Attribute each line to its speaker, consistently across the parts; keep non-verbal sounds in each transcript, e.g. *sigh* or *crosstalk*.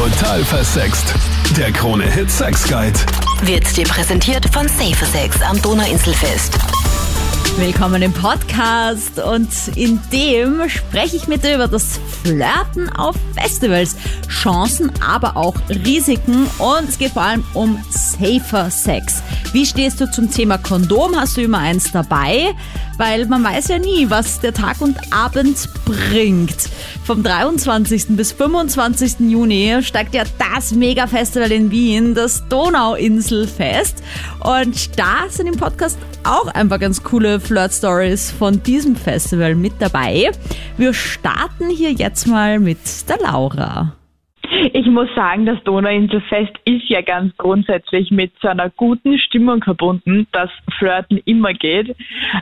Speaker 1: Total versext. Der Krone Hit Sex Guide.
Speaker 2: Wird dir präsentiert von Safe Sex am Donauinselfest.
Speaker 3: Willkommen im Podcast und in dem spreche ich mit dir über das Flirten auf Festivals. Chancen, aber auch Risiken und es geht vor allem um safer Sex. Wie stehst du zum Thema Kondom? Hast du immer eins dabei? Weil man weiß ja nie, was der Tag und Abend bringt. Vom 23. bis 25. Juni steigt ja das Mega-Festival in Wien, das Donauinselfest. Und da sind im Podcast auch einfach ganz coole Flirt-Stories von diesem Festival mit dabei. Wir starten hier jetzt mal mit der Laura.
Speaker 4: Ich muss sagen, das Donauinselfest ist ja ganz grundsätzlich mit so einer guten Stimmung verbunden, dass Flirten immer geht.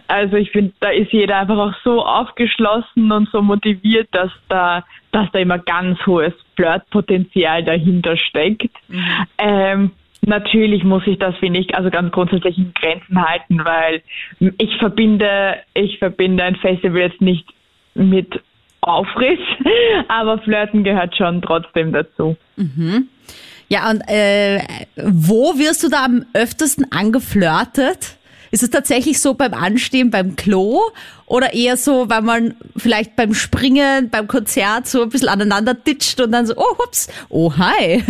Speaker 4: Also ich finde, da ist jeder einfach auch so aufgeschlossen und so motiviert, dass da, dass da immer ganz hohes Flirtpotenzial dahinter steckt. Mhm. Ähm, Natürlich muss ich das, finde ich, also ganz grundsätzlich in Grenzen halten, weil ich verbinde, ich verbinde ein Festival jetzt nicht mit Aufriss, *laughs* aber Flirten gehört schon trotzdem dazu.
Speaker 3: Mhm. Ja, und äh, wo wirst du da am öftesten angeflirtet? Ist es tatsächlich so beim Anstehen beim Klo oder eher so, weil man vielleicht beim Springen, beim Konzert so ein bisschen aneinander ditcht und dann so, oh, hups, oh, hi. *laughs*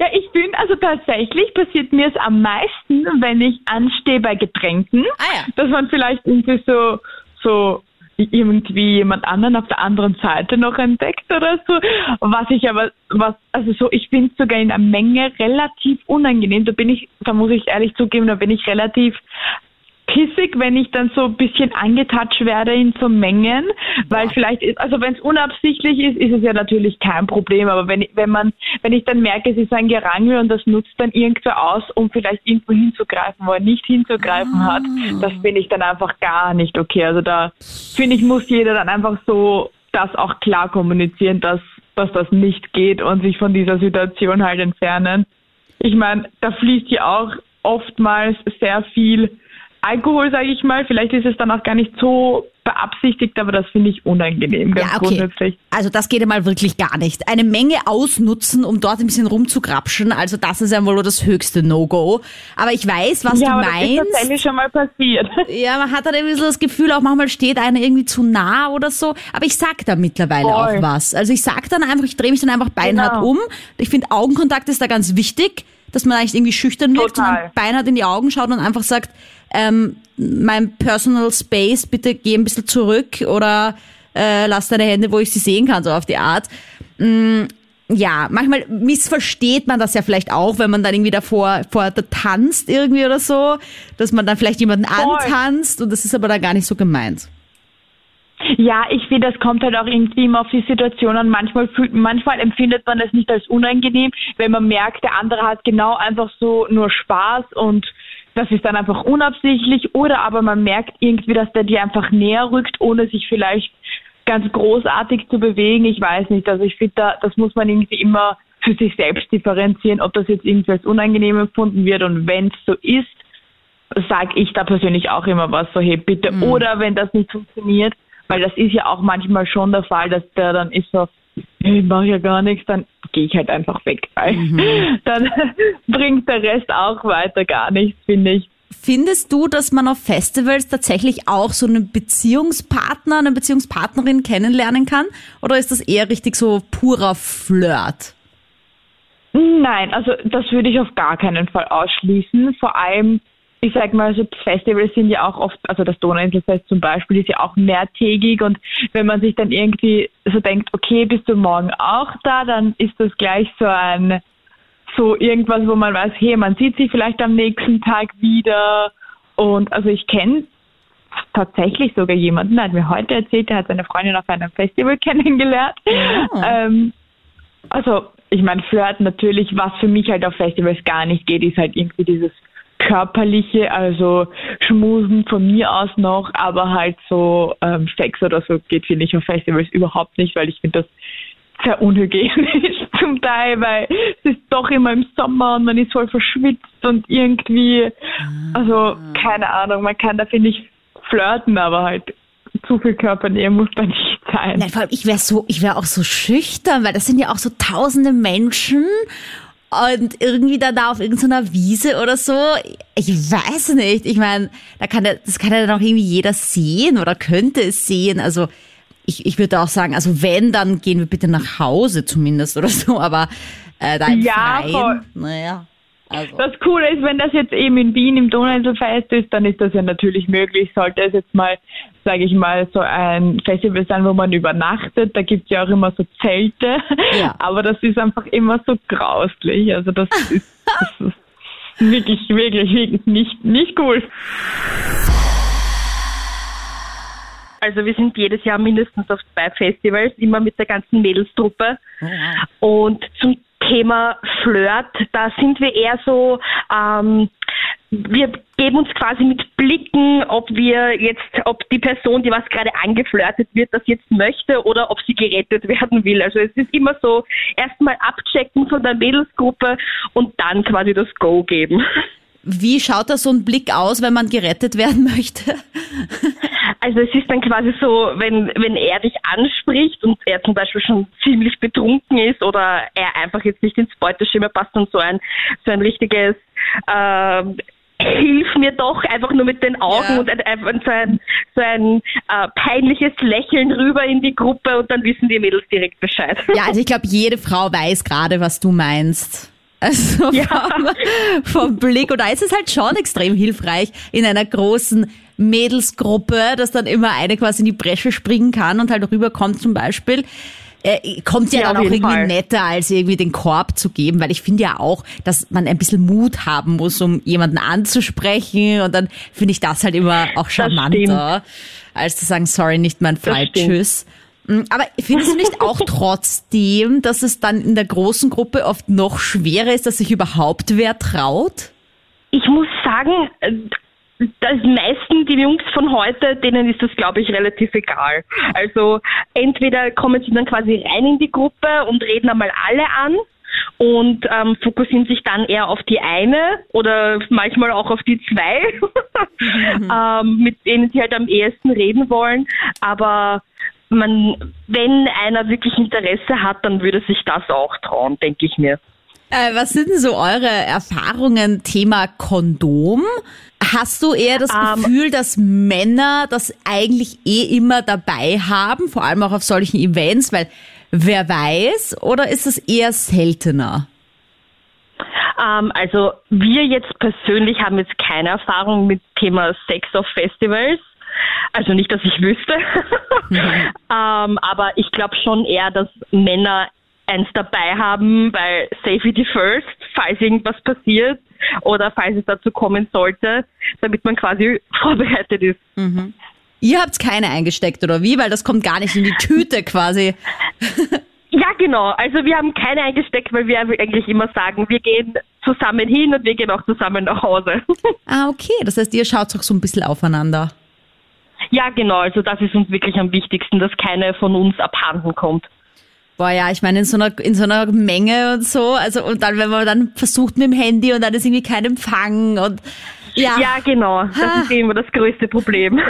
Speaker 4: ja, ich finde, also tatsächlich passiert mir es am meisten, wenn ich anstehe bei Getränken, ah, ja. dass man vielleicht irgendwie so, so irgendwie jemand anderen auf der anderen Seite noch entdeckt oder so. Was ich aber, was, also so, ich finde es sogar in der Menge relativ unangenehm. Da bin ich, da muss ich ehrlich zugeben, da bin ich relativ pissig, wenn ich dann so ein bisschen angetatscht werde in so Mengen, weil ja. vielleicht, ist, also wenn es unabsichtlich ist, ist es ja natürlich kein Problem, aber wenn, wenn man, wenn ich dann merke, es ist ein Gerangel und das nutzt dann irgendwer aus, um vielleicht irgendwo hinzugreifen, wo er nicht hinzugreifen ah. hat, das finde ich dann einfach gar nicht okay. Also da finde ich, muss jeder dann einfach so das auch klar kommunizieren, dass, dass das nicht geht und sich von dieser Situation halt entfernen. Ich meine, da fließt ja auch oftmals sehr viel Alkohol, sage ich mal. Vielleicht ist es dann auch gar nicht so beabsichtigt, aber das finde ich unangenehm, ganz ja, okay. grundsätzlich.
Speaker 3: Also das geht einmal wirklich gar nicht. Eine Menge ausnutzen, um dort ein bisschen rumzugrapschen, also das ist einmal nur das höchste No-Go. Aber ich weiß, was ja, du meinst. Ja, das ist
Speaker 4: tatsächlich schon mal passiert. *laughs*
Speaker 3: Ja, man hat dann irgendwie so das Gefühl, auch manchmal steht einer irgendwie zu nah oder so. Aber ich sag da mittlerweile Voll. auch was. Also ich sag dann einfach, ich drehe mich dann einfach beinhart genau. um. Ich finde, Augenkontakt ist da ganz wichtig dass man eigentlich irgendwie schüchtern wirkt, sondern beinhart in die Augen schaut und einfach sagt, ähm, mein Personal Space, bitte geh ein bisschen zurück oder äh, lass deine Hände, wo ich sie sehen kann, so auf die Art. Mm, ja, manchmal missversteht man das ja vielleicht auch, wenn man dann irgendwie davor vor da tanzt irgendwie oder so, dass man dann vielleicht jemanden Voll. antanzt und das ist aber da gar nicht so gemeint.
Speaker 4: Ja, ich finde, das kommt halt auch irgendwie immer auf die Situation an. Manchmal fühlt, manchmal empfindet man es nicht als unangenehm, wenn man merkt, der andere hat genau einfach so nur Spaß und das ist dann einfach unabsichtlich oder aber man merkt irgendwie, dass der dir einfach näher rückt, ohne sich vielleicht ganz großartig zu bewegen. Ich weiß nicht. Also ich finde, da, das muss man irgendwie immer für sich selbst differenzieren, ob das jetzt irgendwie als unangenehm empfunden wird und wenn es so ist, sage ich da persönlich auch immer was so, hey bitte. Mhm. Oder wenn das nicht funktioniert, weil das ist ja auch manchmal schon der Fall, dass der dann ist so, ich mache ja gar nichts, dann gehe ich halt einfach weg. *laughs* Mhm. Dann *laughs* bringt der Rest auch weiter gar nichts, finde ich.
Speaker 3: Findest du, dass man auf Festivals tatsächlich auch so einen Beziehungspartner, eine Beziehungspartnerin kennenlernen kann? Oder ist das eher richtig so purer Flirt?
Speaker 4: Nein, also das würde ich auf gar keinen Fall ausschließen. Vor allem ich sag mal, so Festivals sind ja auch oft, also das Donauinselfest zum Beispiel ist ja auch mehrtägig und wenn man sich dann irgendwie so denkt, okay, bist du morgen auch da, dann ist das gleich so ein, so irgendwas, wo man weiß, hey, man sieht sich vielleicht am nächsten Tag wieder und also ich kenne tatsächlich sogar jemanden, der hat mir heute erzählt, der hat seine Freundin auf einem Festival *laughs* kennengelernt. Oh. Ähm, also ich meine, Flirt natürlich, was für mich halt auf Festivals gar nicht geht, ist halt irgendwie dieses körperliche, also Schmusen von mir aus noch, aber halt so ähm, Sex oder so geht, finde ich, auf Festivals überhaupt nicht, weil ich finde das sehr unhygienisch *laughs* zum Teil, weil es ist doch immer im Sommer und man ist voll verschwitzt und irgendwie, also ah. keine Ahnung, man kann da finde ich flirten, aber halt zu viel Körpernähe muss da nicht
Speaker 5: sein.
Speaker 3: Nein, vor allem, ich wäre so, ich wäre auch so schüchtern, weil das sind ja auch so tausende Menschen und irgendwie dann da auf irgendeiner Wiese oder so. Ich weiß nicht. Ich meine, da kann ja, das kann ja dann auch irgendwie jeder sehen oder könnte es sehen. Also ich, ich würde auch sagen, also wenn, dann gehen wir bitte nach Hause zumindest oder so, aber äh, da im
Speaker 5: ja,
Speaker 3: Freien,
Speaker 5: voll.
Speaker 3: naja. Also.
Speaker 5: Das Coole ist, wenn das jetzt eben in Wien im Donauinselfest ist, dann ist das ja natürlich möglich. Sollte es jetzt mal, sage ich mal, so ein Festival sein, wo man übernachtet, da gibt es ja auch immer so Zelte,
Speaker 3: Ja. *laughs*
Speaker 5: aber das ist einfach immer so grauslich. Also das *laughs* ist, das ist wirklich, wirklich, wirklich nicht, nicht cool.
Speaker 6: Also wir sind jedes Jahr mindestens auf zwei Festivals, immer mit der ganzen Mädelstruppe. Und zum Thema Flirt, da sind wir eher so, ähm, wir geben uns quasi mit Blicken, ob wir jetzt, ob die Person, die was gerade angeflirtet wird, das jetzt möchte oder ob sie gerettet *laughs* werden will. Also es ist immer so, erstmal abchecken von der Mädelsgruppe und dann quasi das Go geben.
Speaker 3: Wie schaut da so ein Blick aus, wenn man gerettet werden *laughs* möchte?
Speaker 6: Also es ist dann quasi so, wenn, wenn er dich anspricht und er zum Beispiel schon ziemlich betrunken ist oder er einfach jetzt nicht ins Beuteschema passt und so ein, so ein richtiges ähm, Hilf mir doch einfach nur mit den Augen
Speaker 3: Ja.
Speaker 6: und ein, einfach so ein, so ein äh, peinliches Lächeln rüber in die Gruppe und dann wissen die Mädels direkt Bescheid.
Speaker 3: Ja, also ich glaube, jede Frau weiß gerade, was du meinst. *laughs* Also
Speaker 6: Ja.
Speaker 3: vom, vom Blick. Und da ist es halt schon extrem hilfreich in einer großen Mädelsgruppe, dass dann immer eine quasi in die Bresche springen kann und halt rüberkommt zum Beispiel. Äh, kommt ja,
Speaker 6: Ja,
Speaker 3: dann auch irgendwie
Speaker 6: Fall.
Speaker 3: netter, als irgendwie den Korb zu geben, weil ich finde ja auch, dass man ein bisschen Mut haben muss, um jemanden anzusprechen und dann finde ich das halt immer auch charmanter, als zu sagen, sorry, nicht mein Fall, tschüss. Mm, Aber findest du nicht auch *laughs* trotzdem, dass es dann in der großen Gruppe oft noch schwerer ist, dass sich überhaupt wer traut?
Speaker 6: Ich muss sagen, das meisten, die Jungs von heute, denen ist das, glaube ich, relativ egal. Also entweder kommen sie dann quasi rein in die Gruppe und reden einmal alle an und ähm, fokussieren sich dann eher auf die eine oder manchmal auch auf die zwei, *laughs* ähm, mit denen sie halt am ehesten reden wollen. Aber man, wenn einer wirklich Interesse hat, dann würde sich das auch trauen, denke ich mir.
Speaker 3: Äh, was sind denn so eure Erfahrungen Thema Kondom? Hast du eher das
Speaker 6: Ähm,
Speaker 3: Gefühl, dass Männer das eigentlich eh immer dabei haben, vor allem auch auf solchen Events, weil wer weiß, oder ist es eher seltener?
Speaker 6: Ähm, also wir jetzt persönlich haben jetzt keine Erfahrung mit Thema Sex auf Festivals. Also nicht, dass ich wüsste. *laughs* ähm, aber ich glaube schon eher, dass Männer eins dabei haben, weil Safety first, falls irgendwas passiert oder falls es dazu kommen sollte, damit man quasi *laughs* vorbereitet ist.
Speaker 3: Ihr habt keine eingesteckt oder wie? Weil das kommt gar nicht in die Tüte *laughs* quasi.
Speaker 6: Ja, genau. Also wir haben keine eingesteckt, weil wir eigentlich immer sagen, wir gehen zusammen hin und wir gehen auch zusammen nach Hause. *laughs*
Speaker 3: Ah, okay. Das heißt, ihr schaut auch so ein bisschen aufeinander.
Speaker 6: Ja, genau. Also das ist uns wirklich am wichtigsten, dass keine von uns abhanden kommt.
Speaker 3: Boah, ja, ich meine, in so einer, in so einer Menge und so, also, und dann, wenn man dann versucht mit dem Handy und dann ist irgendwie kein Empfang und, ja.
Speaker 6: Ja, genau. Das
Speaker 3: Ha.
Speaker 6: ist immer das größte Problem. *laughs*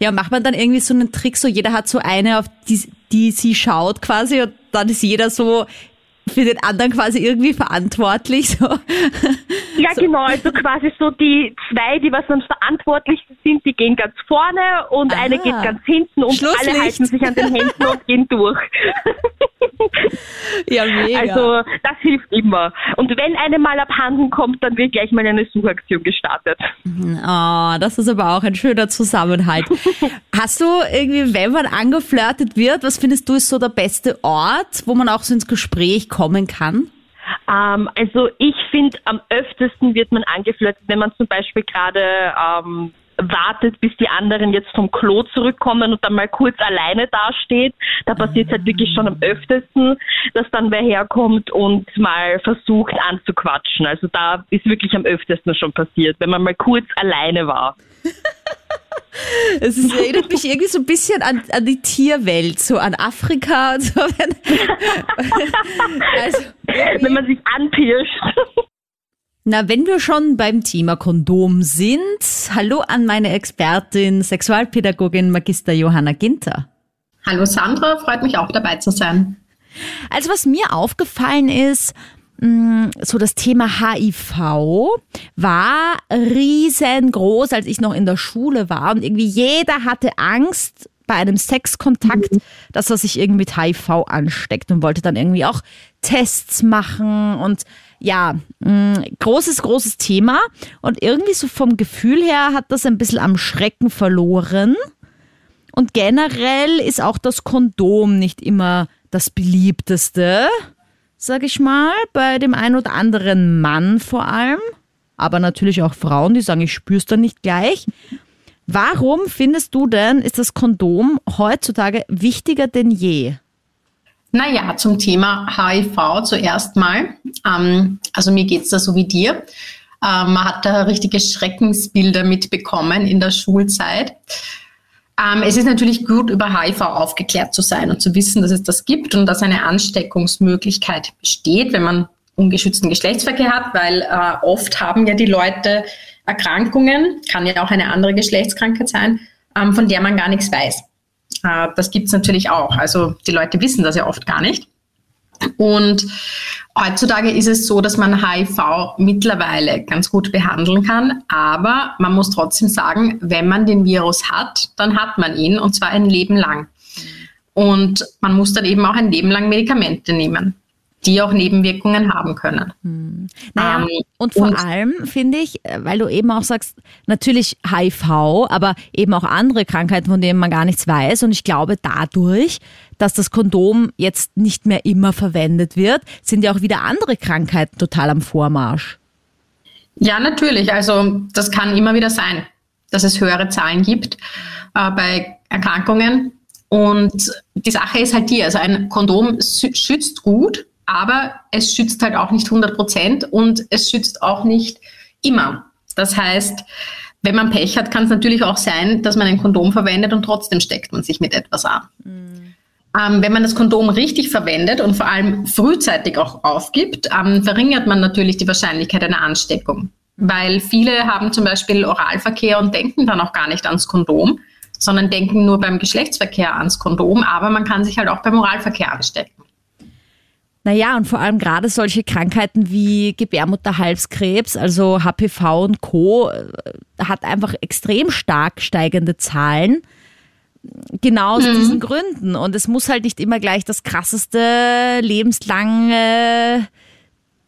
Speaker 3: Ja, macht man dann irgendwie so einen Trick, so jeder hat so eine, auf die, die sie schaut quasi und dann ist jeder so für den anderen quasi irgendwie verantwortlich, so.
Speaker 6: Ja, genau. Also quasi so die zwei, die was dann verantwortlich sind, die gehen ganz vorne und
Speaker 3: Aha.
Speaker 6: eine geht ganz hinten und alle halten sich an den Händen und gehen durch.
Speaker 3: Ja, mega.
Speaker 6: Also das hilft immer. Und wenn eine mal abhanden kommt, dann wird gleich mal eine Suchaktion gestartet.
Speaker 3: Oh, das ist aber auch ein schöner Zusammenhalt. *laughs* Hast du irgendwie, wenn man angeflirtet wird, was findest du ist so der beste Ort, wo man auch so ins Gespräch kommen kann?
Speaker 6: Ähm, also ich finde, am öftesten wird man angeflirtet, wenn man zum Beispiel gerade ähm, wartet, bis die anderen jetzt vom Klo zurückkommen und dann mal kurz alleine dasteht. Da passiert es halt wirklich schon am öftesten, dass dann wer herkommt und mal versucht anzuquatschen. Also da ist wirklich am öftesten schon passiert, wenn man mal kurz alleine war. *laughs*
Speaker 3: Es ist, erinnert mich irgendwie so ein bisschen an, an die Tierwelt, so an Afrika und so. Wenn, *laughs* also,
Speaker 6: Wenn man sich anpirscht.
Speaker 3: Na, wenn wir schon beim Thema Kondom sind, hallo an meine Expertin, Sexualpädagogin Magister Johanna Ginter.
Speaker 7: Hallo Sandra, freut mich auch dabei zu sein.
Speaker 3: Also was mir aufgefallen ist, so das Thema HIV war riesengroß, als ich noch in der Schule war und irgendwie jeder hatte Angst bei einem Sexkontakt, mhm. dass er sich irgendwie mit HIV ansteckt und wollte dann irgendwie auch Tests machen und ja, mh, mm, großes, großes Thema und irgendwie so vom Gefühl her hat das ein bisschen am Schrecken verloren. Und generell ist auch das Kondom nicht immer das beliebteste, sag ich mal, bei dem ein oder anderen Mann vor allem. Aber natürlich auch Frauen, die sagen, ich spür's dann nicht gleich. Warum findest du denn, ist das Kondom heutzutage wichtiger denn je?
Speaker 7: Naja, zum Thema HIV zuerst mal. Ähm, also mir geht's da so wie dir. Ähm, man hat da richtige Schreckensbilder mitbekommen in der Schulzeit. Ähm, es ist natürlich gut, über HIV aufgeklärt zu sein und zu wissen, dass es das gibt und dass eine Ansteckungsmöglichkeit besteht, wenn man ungeschützten Geschlechtsverkehr hat, weil äh, oft haben ja die Leute Erkrankungen, kann ja auch eine andere Geschlechtskrankheit sein, ähm, von der man gar nichts weiß. Äh, das gibt es natürlich auch. Also die Leute wissen das ja oft gar nicht. Und heutzutage ist es so, dass man HIV mittlerweile ganz gut behandeln kann, aber man muss trotzdem sagen, wenn man den Virus hat, dann hat man ihn und zwar ein Leben lang. Und man muss dann eben auch ein Leben lang Medikamente nehmen die auch Nebenwirkungen haben können.
Speaker 3: Hm. Naja, ähm, und vor und allem finde ich, äh, weil du eben auch sagst, natürlich HIV, aber eben auch andere Krankheiten, von denen man gar nichts weiß. Und ich glaube, dadurch, dass das Kondom jetzt nicht mehr immer verwendet wird, sind ja auch wieder andere Krankheiten total am Vormarsch.
Speaker 7: Ja, natürlich. Also das kann immer wieder sein, dass es höhere Zahlen gibt äh, bei Erkrankungen. Und die Sache ist halt die, also ein Kondom schützt gut, aber es schützt halt auch nicht 100 Prozent und es schützt auch nicht immer. Das heißt, wenn man Pech hat, kann es natürlich auch sein, dass man ein Kondom verwendet und trotzdem steckt man sich mit etwas an. Mhm. Ähm, wenn man das Kondom richtig verwendet und vor allem frühzeitig auch aufgibt, ähm, verringert man natürlich die Wahrscheinlichkeit einer Ansteckung. Weil viele haben zum Beispiel Oralverkehr und denken dann auch gar nicht ans Kondom, sondern denken nur beim Geschlechtsverkehr ans Kondom, aber man kann sich halt auch beim Oralverkehr anstecken.
Speaker 3: Naja, und vor allem gerade solche Krankheiten wie Gebärmutterhalskrebs, also HPV und Co., äh, hat einfach extrem stark steigende Zahlen. Genau aus mhm. diesen Gründen. Und es muss halt nicht immer gleich das krasseste, lebenslange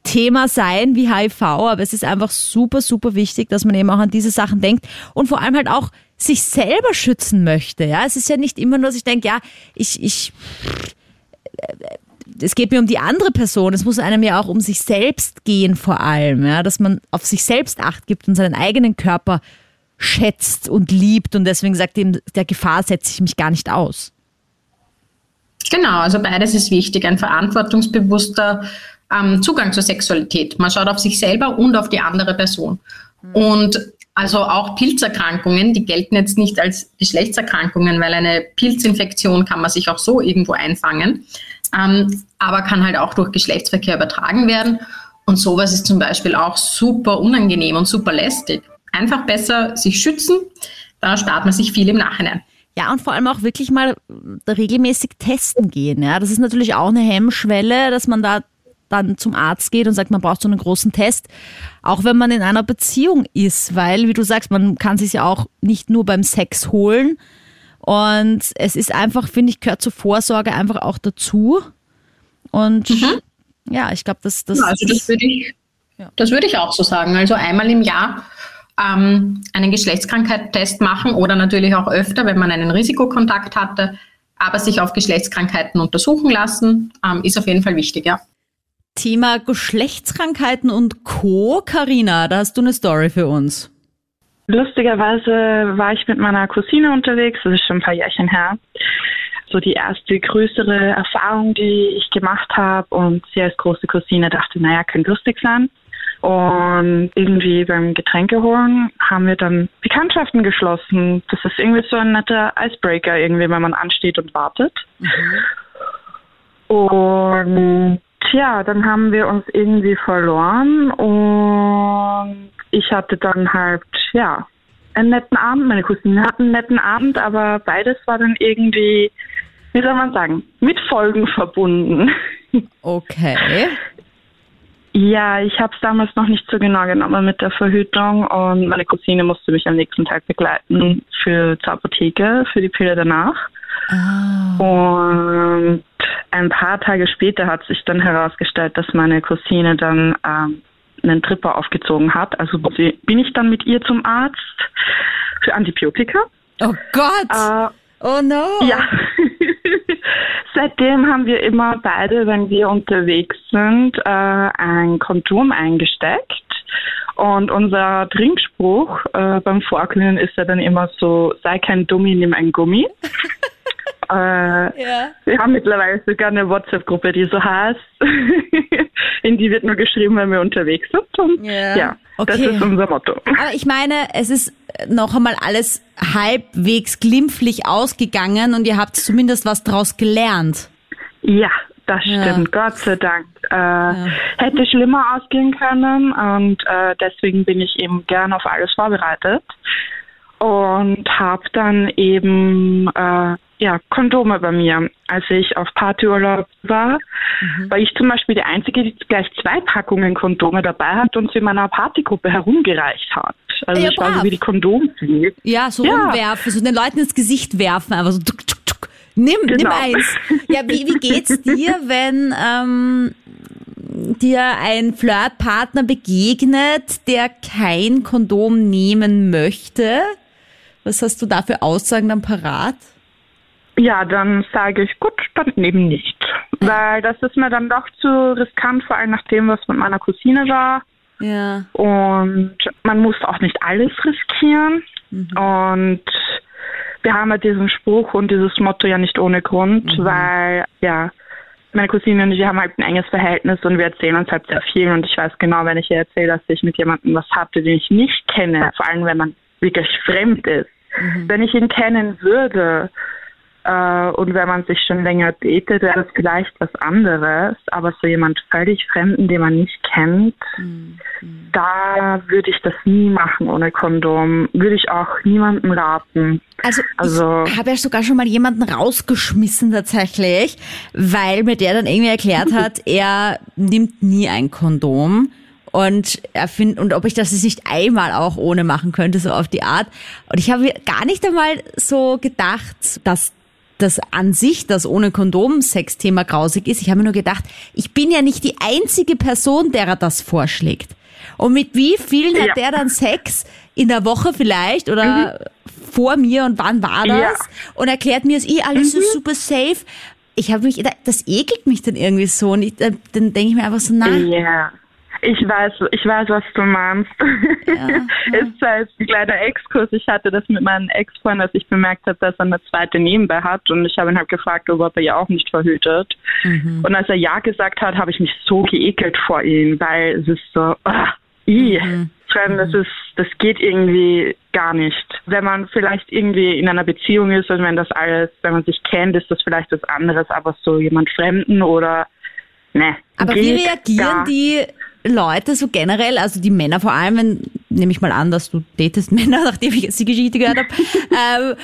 Speaker 3: Thema sein wie HIV, aber es ist einfach super, super wichtig, dass man eben auch an diese Sachen denkt und vor allem halt auch sich selber schützen möchte. Ja, es ist ja nicht immer nur, dass ich denke, ja, ich, ich, es geht mir um die andere Person, es muss einem ja auch um sich selbst gehen vor allem, ja, dass man auf sich selbst acht gibt und seinen eigenen Körper schätzt und liebt und deswegen sagt ihm, der Gefahr setze ich mich gar nicht aus.
Speaker 7: Genau, also beides ist wichtig, ein verantwortungsbewusster ähm, Zugang zur Sexualität. Man schaut auf sich selber und auf die andere Person. Mhm. Und also auch Pilzerkrankungen, die gelten jetzt nicht als Geschlechtserkrankungen, weil eine Pilzinfektion kann man sich auch so irgendwo einfangen ähm, aber kann halt auch durch Geschlechtsverkehr übertragen werden. Und sowas ist zum Beispiel auch super unangenehm und super lästig. Einfach besser sich schützen, da spart man sich viel im Nachhinein.
Speaker 3: Ja, und vor allem auch wirklich mal regelmäßig testen gehen. Ja, das ist natürlich auch eine Hemmschwelle, dass man da dann zum Arzt geht und sagt, man braucht so einen großen Test, auch wenn man in einer Beziehung ist, weil, wie du sagst, man kann sich ja auch nicht nur beim Sex holen, und es ist einfach, finde ich, gehört zur Vorsorge einfach auch dazu. Und mhm. ja, ich glaube, das, das,
Speaker 7: ja, also das würde ich, ja. das würde ich auch so sagen. Also einmal im Jahr ähm, einen Geschlechtskrankheitstest machen oder natürlich auch öfter, wenn man einen Risikokontakt hatte, aber sich auf Geschlechtskrankheiten untersuchen lassen, ähm, ist auf jeden Fall wichtig, ja.
Speaker 3: Thema Geschlechtskrankheiten und Co. Karina, da hast du eine Story für uns.
Speaker 5: Lustigerweise war ich mit meiner Cousine unterwegs, das ist schon ein paar Jährchen her. So die erste größere Erfahrung, die ich gemacht habe und sie als große Cousine dachte, naja, kann lustig sein. Und irgendwie beim Getränke holen haben wir dann Bekanntschaften geschlossen. Das ist irgendwie so ein netter Icebreaker, irgendwie, wenn man ansteht und wartet. Mhm. Und ja, dann haben wir uns irgendwie verloren und ich hatte dann halt, ja, einen netten Abend. Meine Cousine hat einen netten Abend, aber beides war dann irgendwie wie soll man sagen, mit Folgen verbunden.
Speaker 3: Okay.
Speaker 5: Ja, ich habe es damals noch nicht so genau genommen mit der Verhütung und meine Cousine musste mich am nächsten Tag begleiten für zur Apotheke für die Pille danach. Oh. Und ein paar Tage später hat sich dann herausgestellt, dass meine Cousine dann ähm, einen Tripper aufgezogen hat. Also bin ich dann mit ihr zum Arzt für Antibiotika.
Speaker 3: Oh Gott! Äh, oh no!
Speaker 5: Ja. *laughs* Seitdem haben wir immer beide, wenn wir unterwegs sind, äh, ein Kondom eingesteckt. Und unser Trinkspruch äh, beim Vorglühen ist ja dann immer so, sei kein Dummi, nimm ein Gummi. *laughs* äh, ja. Wir haben mittlerweile sogar eine WhatsApp-Gruppe, die so heißt. *laughs* In die wird nur geschrieben, wenn wir unterwegs sind. Und ja, ja okay. das ist unser Motto.
Speaker 3: Aber ich meine, es ist noch einmal alles halbwegs glimpflich ausgegangen und ihr habt zumindest was draus gelernt.
Speaker 5: Ja, das stimmt, ja. Gott sei Dank. Äh, ja. Hätte schlimmer ausgehen können und äh, deswegen bin ich eben gern auf alles vorbereitet und habe dann eben äh, ja, Kondome bei mir. Als ich auf Partyurlaub war, mhm. war ich zum Beispiel die Einzige, die gleich zwei Packungen Kondome dabei hat und sie in meiner Partygruppe herumgereicht hat. Also ja, ich war so wie die Kondomfliege.
Speaker 3: Ja, so ja. rumwerfen, so den Leuten ins Gesicht werfen, einfach so tuk, tuk, tuk. Nimm, genau. nimm eins. Ja, wie, wie geht's *laughs* dir, wenn ähm, dir ein Flirtpartner begegnet, der kein Kondom nehmen möchte? Was hast du da für Aussagen dann parat?
Speaker 5: Ja, dann sage ich, gut, dann eben nicht. Weil das ist mir dann doch zu riskant, vor allem nach dem, was mit meiner Cousine war. Ja. Und man muss auch nicht alles riskieren. Mhm. Und wir haben ja diesen Spruch und dieses Motto ja nicht ohne Grund, mhm. weil, ja, meine Cousine und ich haben halt ein enges Verhältnis und wir erzählen uns halt sehr viel und ich weiß genau, wenn ich ihr erzähle, dass ich mit jemandem was hatte, den ich nicht kenne, vor allem wenn man wirklich fremd ist. Mhm. Wenn ich ihn kennen würde, äh, und wenn man sich schon länger datet, wäre das vielleicht was anderes. Aber so jemand völlig Fremden, den man nicht kennt, mhm. da würde ich das nie machen ohne Kondom. Würde ich auch niemandem raten.
Speaker 3: Also, also ich habe ja sogar schon mal jemanden rausgeschmissen tatsächlich, weil mir der dann irgendwie erklärt *laughs* hat, er nimmt nie ein Kondom und er findet und ob ich das nicht einmal auch ohne machen könnte so auf die Art und ich habe gar nicht einmal so gedacht, dass das an sich, das ohne Kondom Sexthema grausig ist. Ich habe mir nur gedacht, ich bin ja nicht die einzige Person, der er das vorschlägt. Und mit wie vielen ja. hat der dann Sex in der Woche vielleicht oder mhm. vor mir und wann war das? Ja. Und erklärt mir es eh alles mhm. so super safe. Ich habe mich, das ekelt mich dann irgendwie so und ich, dann denke ich mir einfach so, nein.
Speaker 5: Ja. Ich weiß, ich weiß, was du meinst. Ja, *laughs* ist halt ein kleiner Exkurs. Ich hatte das mit meinem Ex-Freund, dass ich bemerkt habe, dass er eine zweite nebenbei hat und ich habe ihn halt gefragt, ob er ja auch nicht verhütet. Mhm. Und als er ja gesagt hat, habe ich mich so geekelt vor ihm, weil es ist so, ah, i. Mhm. Das ist, das geht irgendwie gar nicht. Wenn man vielleicht irgendwie in einer Beziehung ist und wenn das alles, wenn man sich kennt, ist das vielleicht was anderes, aber so jemand Fremden oder ne.
Speaker 3: Aber wie reagieren die Leute so generell, also die Männer vor allem, wenn, nehme ich mal an, dass du datest *laughs* Männer, nachdem ich jetzt die Geschichte gehört habe, ähm,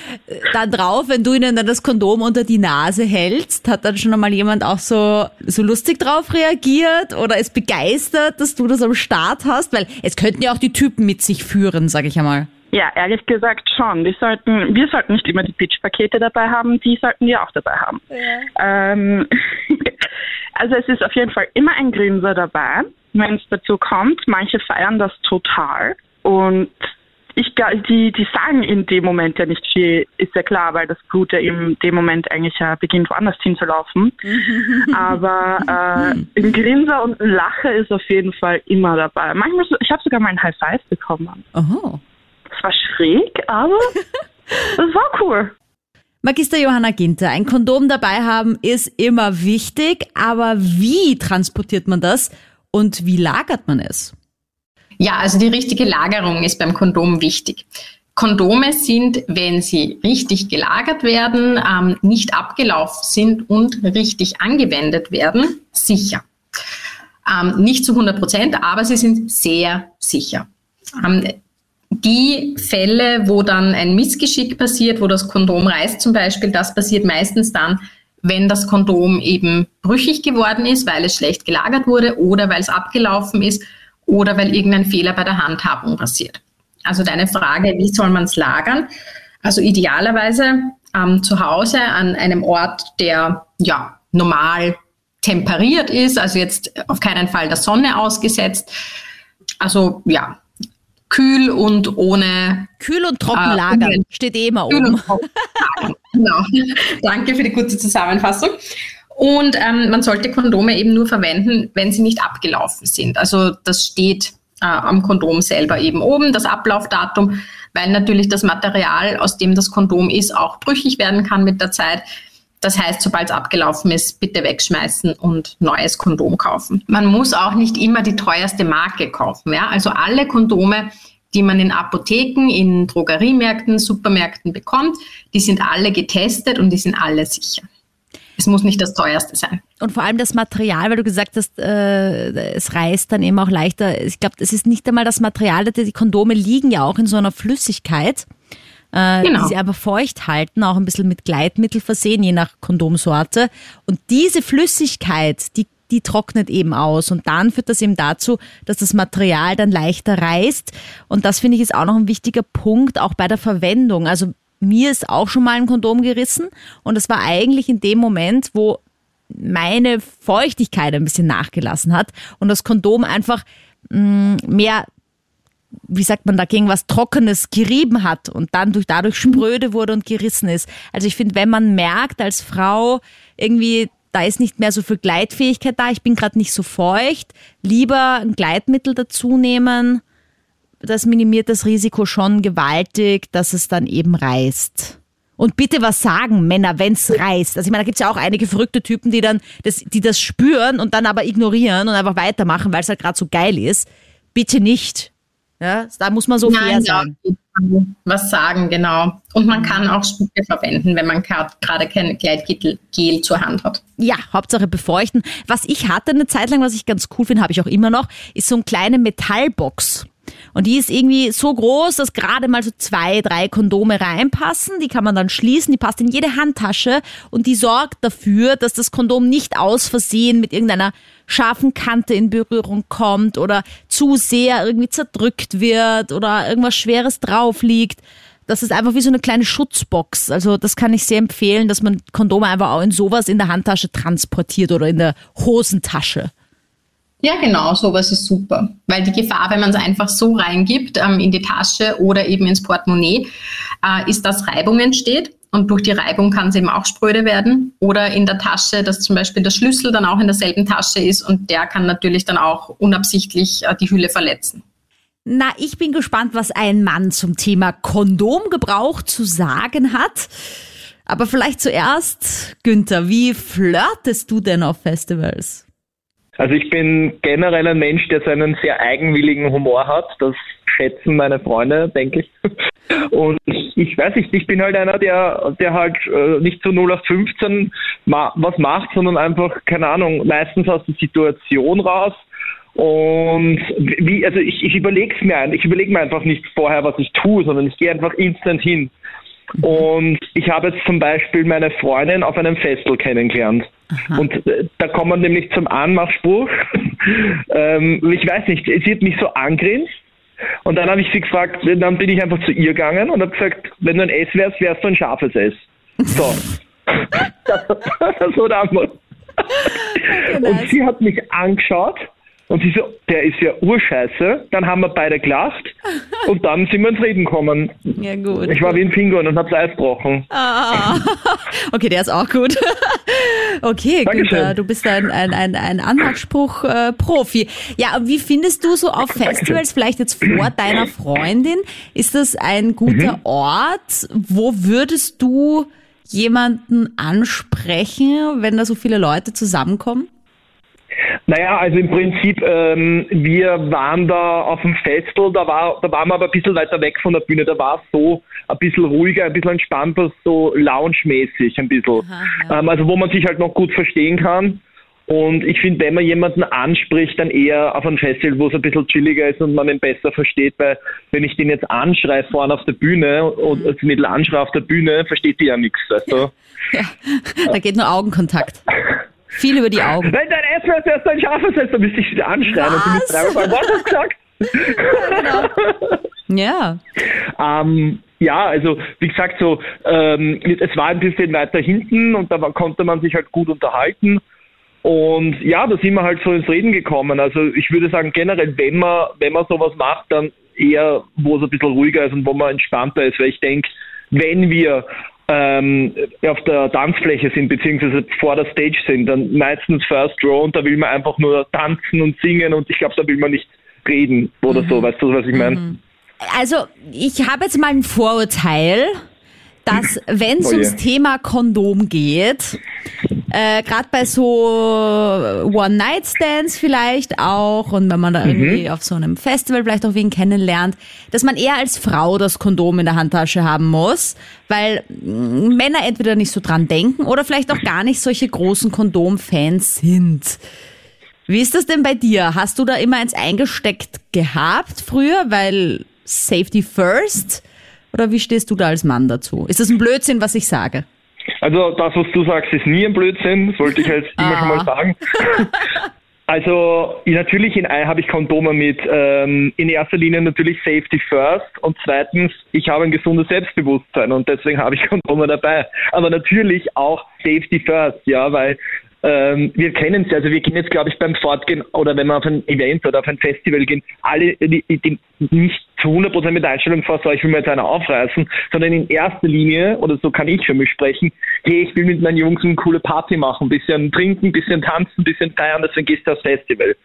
Speaker 3: dann drauf, wenn du ihnen dann das Kondom unter die Nase hältst, hat dann schon einmal jemand auch so, so lustig drauf reagiert oder ist begeistert, dass du das am Start hast? Weil es könnten ja auch die Typen mit sich führen, sage ich einmal.
Speaker 5: Ja, ehrlich gesagt schon. Wir sollten, wir sollten nicht immer die Pitch-Pakete dabei haben, die sollten wir auch dabei haben. Ja. Ähm, *laughs* also es ist auf jeden Fall immer ein Grinser dabei wenn es dazu kommt. Manche feiern das total und ich, die, die sagen in dem Moment ja nicht viel, ist ja klar, weil das Blut ja in dem Moment eigentlich ja beginnt woanders hinzulaufen. *laughs* Aber äh, ein Grinser und ein Lacher ist auf jeden Fall immer dabei. Manchmal, ich habe sogar mal ein High Five bekommen. Oh. Das war schräg, aber *laughs* das war cool.
Speaker 3: Magister Johanna Ginter, ein Kondom dabei haben ist immer wichtig, aber wie transportiert man das und wie lagert man es?
Speaker 7: Ja, also die richtige Lagerung ist beim Kondom wichtig. Kondome sind, wenn sie richtig gelagert werden, ähm, nicht abgelaufen sind und richtig angewendet werden, sicher. Ähm, nicht zu 100 Prozent, aber sie sind sehr sicher. Ähm, die Fälle, wo dann ein Missgeschick passiert, wo das Kondom reißt zum Beispiel, das passiert meistens dann, wenn das Kondom eben brüchig geworden ist, weil es schlecht gelagert wurde oder weil es abgelaufen ist oder weil irgendein Fehler bei der Handhabung passiert. Also deine Frage, wie soll man es lagern? Also idealerweise ähm, zu Hause an einem Ort, der ja normal temperiert ist, also jetzt auf keinen Fall der Sonne ausgesetzt. Also ja, kühl und ohne.
Speaker 3: Kühl und trocken äh, lagern, steht eh immer oben.
Speaker 7: genau. *laughs* Danke für die gute Zusammenfassung. Und ähm, man sollte Kondome eben nur verwenden, wenn sie nicht abgelaufen sind. Also das steht äh, am Kondom selber eben oben, das Ablaufdatum, weil natürlich das Material, aus dem das Kondom ist, auch brüchig werden kann mit der Zeit. Das heißt, sobald es abgelaufen ist, bitte wegschmeißen und neues Kondom kaufen. Man muss auch nicht immer die teuerste Marke kaufen. Ja? Also alle Kondome, die man in Apotheken, in Drogeriemärkten, Supermärkten bekommt, die sind alle getestet und die sind alle sicher. Es muss nicht das teuerste sein.
Speaker 3: Und vor allem das Material, weil du gesagt hast, äh, es reißt dann eben auch leichter. Ich glaube, es ist nicht einmal das Material, die Kondome liegen ja auch in so einer Flüssigkeit äh, genau. die sie aber feucht halten, auch ein bisschen mit Gleitmittel versehen, je nach Kondomsorte. Und diese Flüssigkeit, die die trocknet eben aus und dann führt das eben dazu, dass das Material dann leichter reißt. Und das finde ich ist auch noch ein wichtiger Punkt, auch bei der Verwendung. Also mir ist auch schon mal ein Kondom gerissen und es war eigentlich in dem Moment, wo meine Feuchtigkeit ein bisschen nachgelassen hat und das Kondom einfach mh, mm, mehr wie sagt man, dagegen was Trockenes gerieben hat und dann durch, dadurch spröde wurde und gerissen ist. Also ich finde, wenn man merkt als Frau irgendwie, da ist nicht mehr so viel Gleitfähigkeit da, ich bin gerade nicht so feucht, lieber ein Gleitmittel dazu nehmen. Das minimiert das Risiko schon gewaltig, dass es dann eben reißt. Und bitte was sagen, Männer, wenn's reißt. Also ich meine, da gibt's ja auch einige verrückte Typen, die dann das, die das spüren und dann aber ignorieren und einfach weitermachen, weil es halt gerade so geil ist. Bitte nicht. Ja, da muss man so Nein, fair sein.
Speaker 7: Was sagen, genau. Und man kann auch Spucke verwenden, wenn man gerade kein Gleitgel zur Hand hat.
Speaker 3: Ja, Hauptsache befeuchten. Was ich hatte eine Zeit lang, was ich ganz cool finde, habe ich auch immer noch, ist so eine kleine Metallbox. Und die ist irgendwie so groß, dass gerade mal so zwei, drei Kondome reinpassen. Die kann man dann schließen, die passt in jede Handtasche und die sorgt dafür, dass das Kondom nicht aus Versehen mit irgendeiner scharfen Kante in Berührung kommt oder zu sehr irgendwie zerdrückt wird oder irgendwas Schweres drauf liegt. Das ist einfach wie so eine kleine Schutzbox. Also das kann ich sehr empfehlen, dass man Kondome einfach auch in sowas in der Handtasche transportiert oder in der Hosentasche.
Speaker 7: Ja, genau, sowas ist super. Weil die Gefahr, wenn man es einfach so reingibt ähm, in die Tasche oder eben ins Portemonnaie, äh, ist, dass Reibung entsteht. Und durch die Reibung kann es eben auch spröde werden. Oder in der Tasche, dass zum Beispiel der Schlüssel dann auch in derselben Tasche ist und der kann natürlich dann auch unabsichtlich äh, die Hülle verletzen.
Speaker 3: Na, ich bin gespannt, was ein Mann zum Thema Kondomgebrauch zu sagen hat. Aber vielleicht zuerst, Günther, wie flirtest du denn auf Festivals?
Speaker 8: Also ich bin generell ein Mensch, der so einen sehr eigenwilligen Humor hat. Das schätzen meine Freunde, denke ich. *laughs* Und ich weiß nicht, ich bin halt einer, der, der halt äh, nicht zu 0 auf 15 ma was macht, sondern einfach, keine Ahnung, meistens aus der Situation raus. Und wie, also ich, ich überlege es mir, ich überlege mir einfach nicht vorher, was ich tue, sondern ich gehe einfach instant hin. Und ich habe jetzt zum Beispiel meine Freundin auf einem Festival kennengelernt. Aha. Und äh, da kommt man nämlich zum Anmachspruch. *laughs* ähm, ich weiß nicht, sie hat mich so angrinst. Und dann habe ich sie gefragt, dann bin ich einfach zu ihr gegangen und habe gesagt, wenn du ein S wärst, wärst du ein scharfes S. So. das, *laughs* *laughs* das war der Antwort. Und sie hat mich angeschaut und sie so, der ist ja urscheiße. Dann haben wir beide gelacht *laughs* und dann sind wir ins Reden gekommen. Ja, gut. Ich war wie ein Pinguin und hab's Eis gebrochen. Ah, *laughs*
Speaker 3: okay, der ist auch gut. *laughs* Okay, Günther, du bist ein, ein, ein, ein Anmachspruch-Profi. Äh, ja, wie findest du so auf Festivals, vielleicht jetzt vor *clears throat* deiner Freundin, ist das ein guter mhm. Ort? Wo würdest du jemanden ansprechen, wenn da so viele Leute zusammenkommen?
Speaker 8: Naja, also im Prinzip, ähm, wir waren da auf dem Festival, da, war, da waren wir aber ein bisschen weiter weg von der Bühne, da war es so ein bisschen ruhiger, ein bisschen entspannter, so lounge-mäßig ein bisschen. Aha, ja. ähm, also wo man sich halt noch gut verstehen kann. Und ich finde, wenn man jemanden anspricht, dann eher auf ein Festival, wo es ein bisschen chilliger ist und man ihn besser versteht, weil wenn ich den jetzt anschreie vorne auf der Bühne und das Mädel anschreie auf der Bühne, versteht die ja nichts, weißt du? *laughs*
Speaker 3: Ja, da geht nur Augenkontakt. *laughs* Viel über die Augen.
Speaker 8: Wenn dein Essmer erst ein scharfes ist, dann müsste ich wieder anschreien
Speaker 3: Was?
Speaker 8: und du bist dreimal was hast du gesagt?
Speaker 3: Ja.
Speaker 8: Ähm, ja, also wie gesagt, so ähm, es war ein bisschen weiter hinten und da konnte man sich halt gut unterhalten. Und ja, da sind wir halt so ins Reden gekommen. Also ich würde sagen, generell, wenn man, wenn man sowas macht, dann eher, wo es ein bisschen ruhiger ist und wo man entspannter ist, weil ich denke, wenn wir ähm, auf der Tanzfläche sind, beziehungsweise vor der Stage sind, dann meistens First Row und da will man einfach nur tanzen und singen und ich glaube, da will man nicht reden oder so, weißt du, was ich meine?
Speaker 3: Also, ich habe jetzt mal ein Vorurteil, dass wenn es *laughs*
Speaker 8: Oh je.
Speaker 3: ums Thema Kondom geht, äh, gerade bei so One-Night-Stands vielleicht auch und wenn man da irgendwie auf so einem Festival vielleicht auch wen kennenlernt, dass man eher als Frau das Kondom in der Handtasche haben muss, weil mm, Männer entweder nicht so dran denken oder vielleicht auch gar nicht solche großen Kondom-Fans sind. Wie ist das denn bei dir? Hast du da immer eins eingesteckt gehabt früher, weil Safety First? Oder wie stehst du da als Mann dazu? Ist das ein Blödsinn, was ich sage?
Speaker 8: Also das, was du sagst, ist nie ein Blödsinn, das wollte ich jetzt immer schon mal
Speaker 3: Ah.
Speaker 8: sagen. *laughs* Also ich- natürlich in Ei habe ich Kondome mit. Ähm, in erster Linie natürlich Safety First und zweitens, ich habe ein gesundes Selbstbewusstsein und deswegen habe ich Kondome dabei. Aber natürlich auch Safety First, ja, weil ähm, wir kennen es, also wir gehen jetzt, glaube ich, beim Fortgehen oder wenn wir auf ein Event oder auf ein Festival gehen, alle, die, die nicht zu 100% mit der Einstellung vor, so ich will mir jetzt einer aufreißen, sondern in erster Linie, oder so kann ich für mich sprechen, hey, ich will mit meinen Jungs eine coole Party machen, ein bisschen trinken, ein bisschen tanzen, ein bisschen feiern, deswegen gehst du aufs Festival.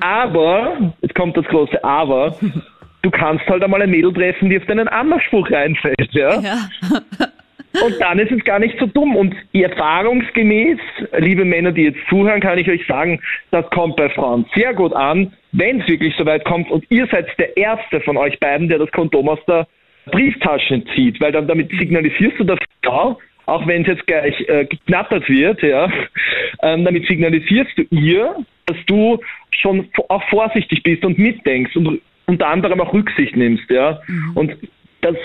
Speaker 8: Aber, jetzt kommt das große Aber, *laughs* du kannst halt einmal ein Mädel treffen, die auf deinen Anmachspruch reinfällt, ja?
Speaker 3: Ja. *laughs*
Speaker 8: Und dann ist es gar nicht so dumm. Und erfahrungsgemäß, liebe Männer, die jetzt zuhören, kann ich euch sagen, das kommt bei Frauen sehr gut an, wenn es wirklich so weit kommt und ihr seid der Erste von euch beiden, der das Kondom aus der Brieftasche zieht, weil dann damit signalisierst du der Frau, auch wenn es jetzt gleich äh, geknattert wird, ja, ähm, damit signalisierst du ihr, dass du schon auch vorsichtig bist und mitdenkst und unter anderem auch Rücksicht nimmst, ja. Und das